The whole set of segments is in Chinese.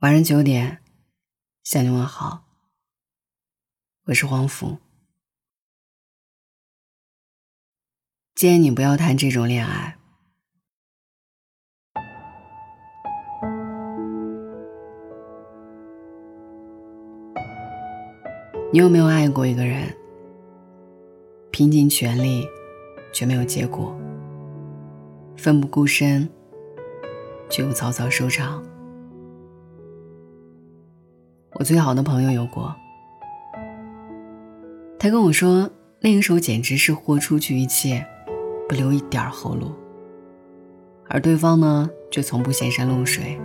晚上九点，向你问好。我是黄甫。建议你不要谈这种恋爱。你有没有爱过一个人？拼尽全力，却没有结果；奋不顾身，却又草草收场。我最好的朋友有过，他跟我说，那个时候简直是豁出去一切，不留一点后路。而对方呢，却从不显山露水，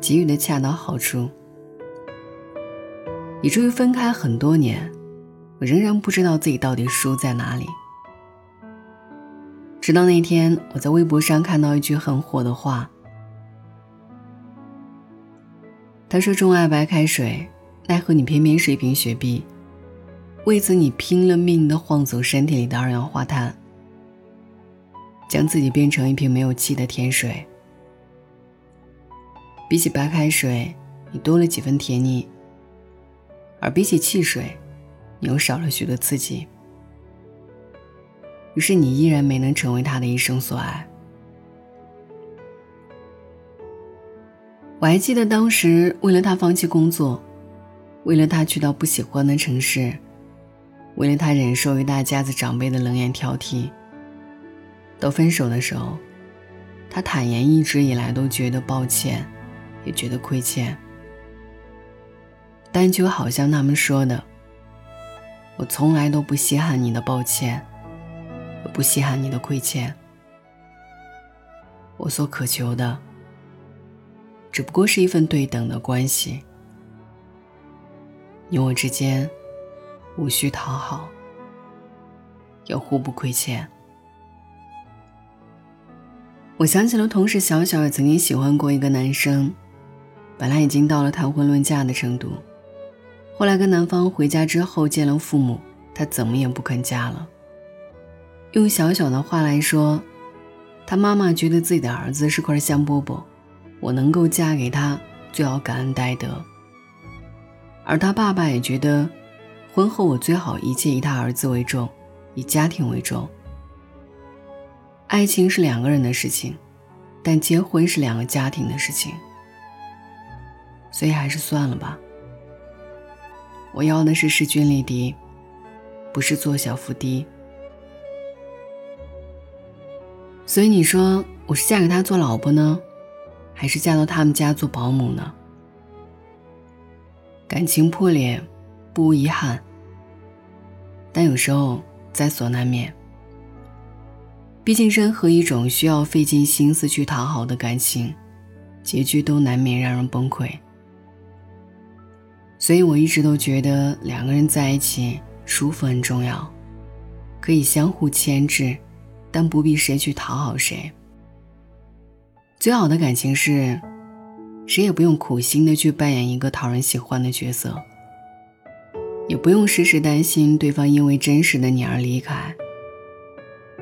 给予的恰到好处，以至于分开很多年，我仍然不知道自己到底输在哪里。直到那天，我在微博上看到一句很火的话。他说：“钟爱白开水，奈何你偏偏是一瓶雪碧。为此，你拼了命的晃走身体里的二氧化碳，将自己变成一瓶没有气的甜水。比起白开水，你多了几分甜腻；而比起汽水，你又少了许多刺激。于是，你依然没能成为他的一生所爱。”我还记得当时，为了他放弃工作，为了他去到不喜欢的城市，为了他忍受一大家子长辈的冷眼挑剔。到分手的时候，他坦言一直以来都觉得抱歉，也觉得亏欠，但就好像他们说的：“我从来都不稀罕你的抱歉，也不稀罕你的亏欠，我所渴求的。”只不过是一份对等的关系，你我之间无需讨好，也互不亏欠。我想起了同事小小也曾经喜欢过一个男生，本来已经到了谈婚论嫁的程度，后来跟男方回家之后见了父母，他怎么也不肯嫁了。用小小的话来说，他妈妈觉得自己的儿子是块香饽饽。我能够嫁给他，就要感恩戴德。而他爸爸也觉得，婚后我最好一切以他儿子为重，以家庭为重。爱情是两个人的事情，但结婚是两个家庭的事情，所以还是算了吧。我要的是势均力敌，不是做小伏低。所以你说我是嫁给他做老婆呢？还是嫁到他们家做保姆呢？感情破裂，不无遗憾，但有时候在所难免。毕竟，任何一种需要费尽心思去讨好的感情，结局都难免让人崩溃。所以，我一直都觉得两个人在一起舒服很重要，可以相互牵制，但不必谁去讨好谁。最好的感情是，谁也不用苦心的去扮演一个讨人喜欢的角色，也不用时时担心对方因为真实的你而离开。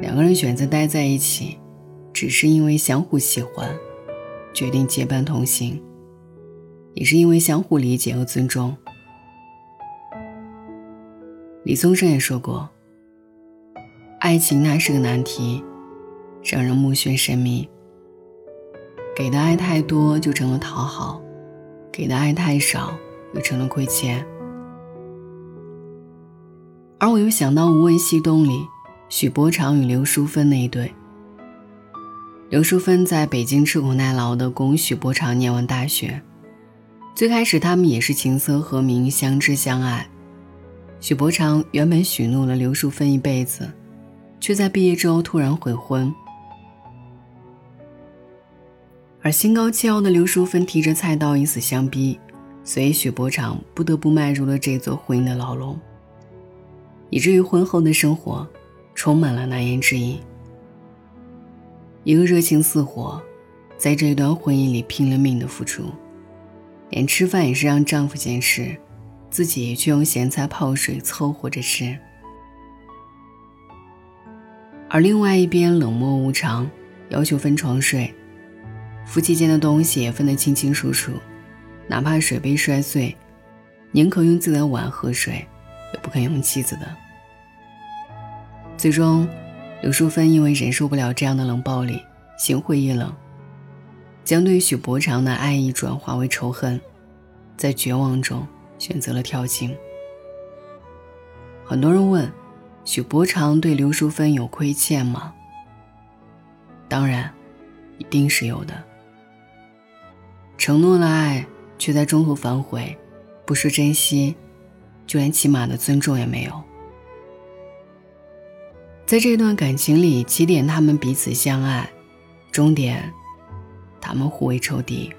两个人选择待在一起，只是因为相互喜欢，决定结伴同行，也是因为相互理解和尊重。李宗盛也说过：“爱情它是个难题，让人目眩神迷。”给的爱太多就成了讨好，给的爱太少又成了亏欠。而我又想到《无问西东》里许伯常与刘淑芬那一对。刘淑芬在北京吃苦耐劳的供许伯常念完大学，最开始他们也是琴瑟和鸣，相知相爱。许伯常原本许诺了刘淑芬一辈子，却在毕业之后突然悔婚。而心高气傲的刘淑芬提着菜刀以死相逼，所以许伯常不得不迈入了这座婚姻的牢笼，以至于婚后的生活充满了难言之隐。一个热情似火，在这段婚姻里拼了命的付出，连吃饭也是让丈夫先吃，自己却用咸菜泡水凑合着吃。而另外一边冷漠无常，要求分床睡。夫妻间的东西也分得清清楚楚，哪怕水杯摔碎，宁可用自己的碗喝水，也不肯用妻子的。最终，刘淑芬因为忍受不了这样的冷暴力，心灰意冷，将对许伯常的爱意转化为仇恨，在绝望中选择了跳井。很多人问，许伯常对刘淑芬有亏欠吗？当然，一定是有的。承诺了爱，却在中途反悔，不说珍惜，就连起码的尊重也没有。在这段感情里，起点他们彼此相爱，终点他们互为仇敌。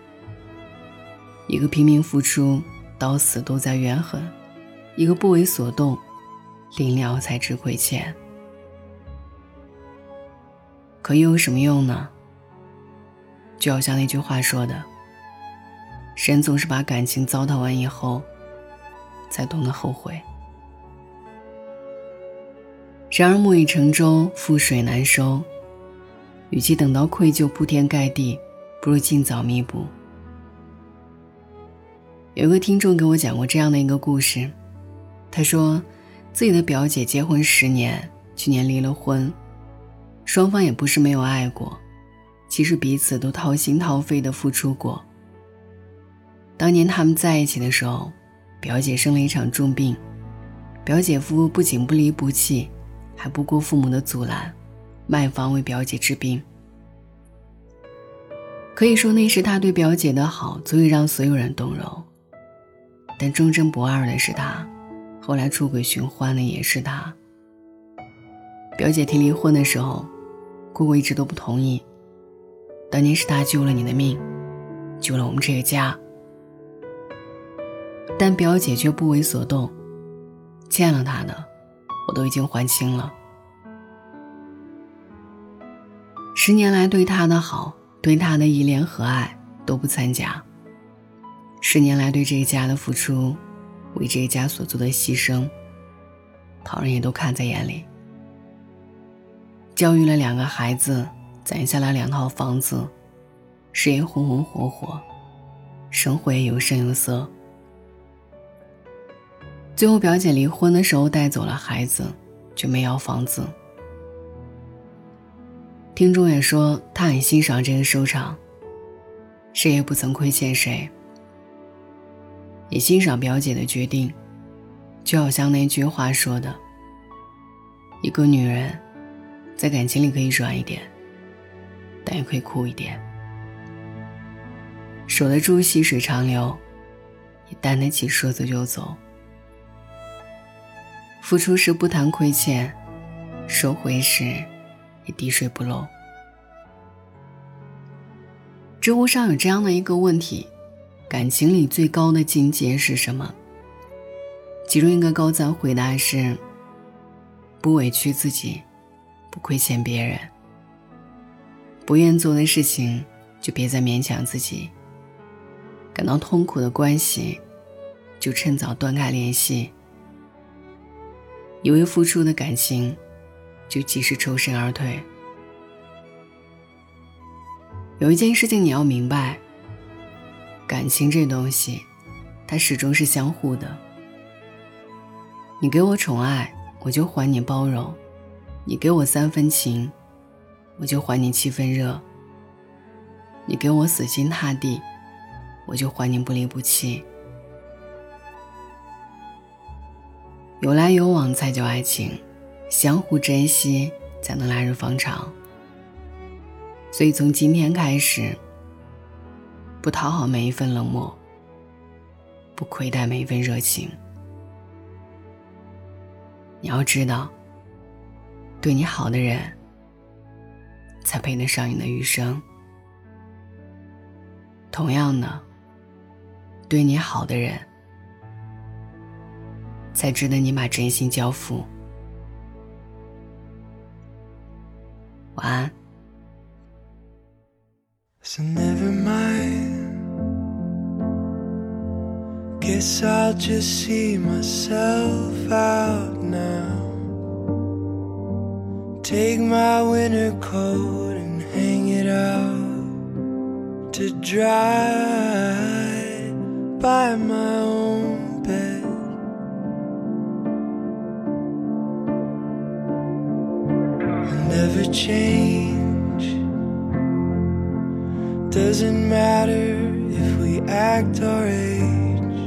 一个拼命付出，到死都在怨恨；一个不为所动，临了才知亏欠。可又有什么用呢？就好像那句话说的：“人总是把感情糟蹋完以后，才懂得后悔。”然而木已成舟，覆水难收。与其等到愧疚铺天盖地，不如尽早弥补。有个听众给我讲过这样的一个故事，他说，自己的表姐结婚十年，去年离了婚，双方也不是没有爱过，其实彼此都掏心掏肺的付出过。当年他们在一起的时候，表姐生了一场重病，表姐夫不仅不离不弃。还不顾父母的阻拦，卖房为表姐治病。可以说那时他对表姐的好，足以让所有人动容。但忠贞不二的是他，后来出轨寻欢的也是他。表姐提离婚的时候，姑姑一直都不同意。当年是他救了你的命，救了我们这个家。但表姐却不为所动，欠了他的。我都已经还清了。十年来对他的好，对他的依恋和爱都不参加。十年来对这个家的付出，为这个家所做的牺牲，旁人也都看在眼里。教育了两个孩子，攒下了两套房子，事业红红火火，生活也有声有色。最后，表姐离婚的时候带走了孩子，就没要房子。听众也说他很欣赏这个收场，谁也不曾亏欠谁，也欣赏表姐的决定，就好像那句话说的：“一个女人，在感情里可以软一点，但也可以酷一点，守得住细水长流，也担得起说走就走。”付出时不谈亏欠，收回时也滴水不漏。知乎上有这样的一个问题：感情里最高的境界是什么？其中一个高赞回答是：不委屈自己，不亏欠别人。不愿做的事情就别再勉强自己。感到痛苦的关系，就趁早断开联系。以为付出的感情，就及时抽身而退。有一件事情你要明白：感情这东西，它始终是相互的。你给我宠爱，我就还你包容；你给我三分情，我就还你七分热；你给我死心塌地，我就还你不离不弃。有来有往才叫爱情，相互珍惜才能来日方长。所以从今天开始，不讨好每一份冷漠，不亏待每一份热情。你要知道，对你好的人，才配得上你的余生。同样的，对你好的人。才值得你把真心交付。晚安。So never mind. Guess I'll just see myself out now. Take my winter coat and hang it out to dry. by my Act our age.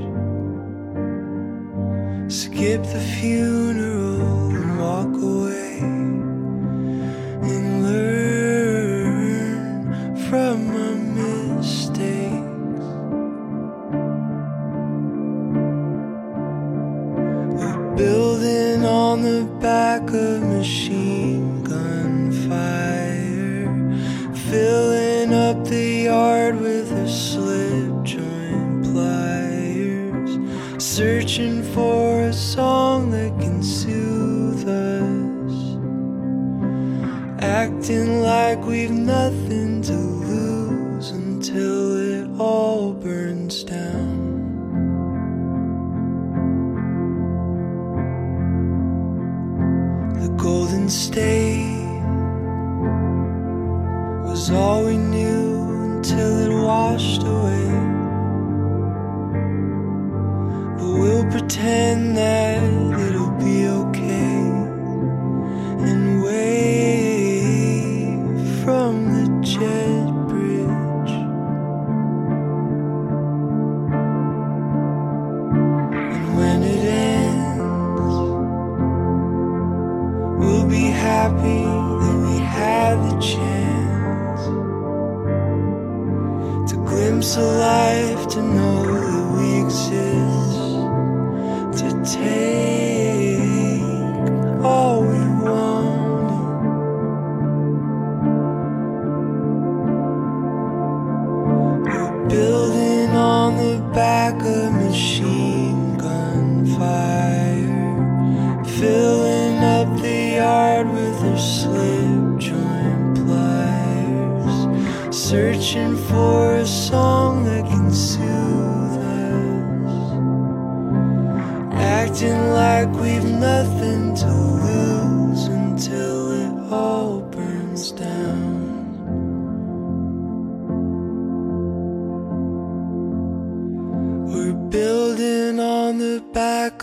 Skip the few acting like we've nothing to lose until it all burns down. The Golden State was all we knew until it washed away. But we'll pretend that the a machine gun fire, filling up the yard with our slip joint pliers, searching for a song that can soothe us, acting like we've nothing to lose until it all burns down.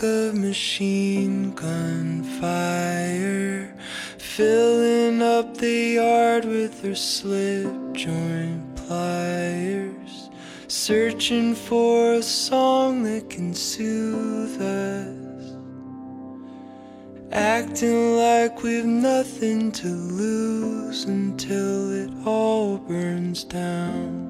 Of machine gun fire, filling up the yard with her slip joint pliers, searching for a song that can soothe us, acting like we've nothing to lose until it all burns down.